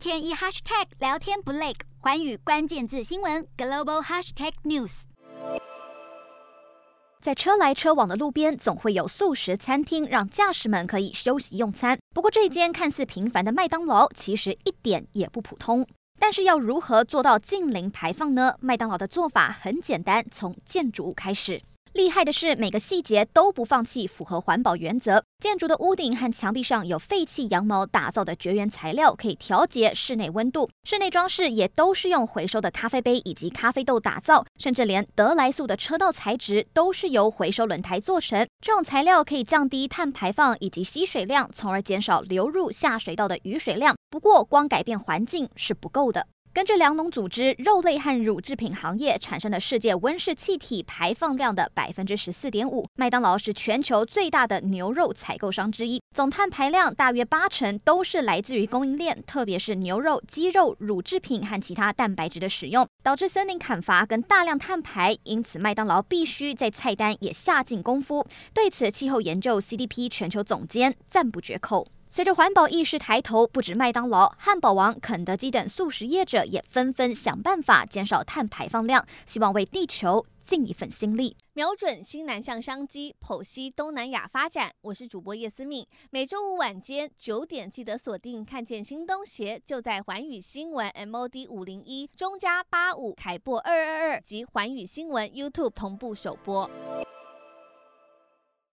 天一 hashtag 聊天不累，寰宇关键字新闻 global hashtag news。在车来车往的路边，总会有素食餐厅，让驾驶们可以休息用餐。不过，这间看似平凡的麦当劳，其实一点也不普通。但是，要如何做到近零排放呢？麦当劳的做法很简单，从建筑物开始。厉害的是，每个细节都不放弃，符合环保原则。建筑的屋顶和墙壁上有废弃羊毛打造的绝缘材料，可以调节室内温度。室内装饰也都是用回收的咖啡杯以及咖啡豆打造，甚至连得来素的车道材质都是由回收轮胎做成。这种材料可以降低碳排放以及吸水量，从而减少流入下水道的雨水量。不过，光改变环境是不够的。根据粮农组织，肉类和乳制品行业产生了世界温室气体排放量的百分之十四点五。麦当劳是全球最大的牛肉采购商之一，总碳排量大约八成都是来自于供应链，特别是牛肉、鸡肉、乳制品和其他蛋白质的使用，导致森林砍伐跟大量碳排。因此，麦当劳必须在菜单也下尽功夫。对此，气候研究 CDP 全球总监赞不绝口。随着环保意识抬头，不止麦当劳、汉堡王、肯德基等速食业者也纷纷想办法减少碳排放量，希望为地球尽一份心力，瞄准新南向商机，剖析东南亚发展。我是主播叶思敏，每周五晚间九点记得锁定，看见新东协就在环宇新闻 MOD 五零一中加八五凯播二二二及环宇新闻 YouTube 同步首播。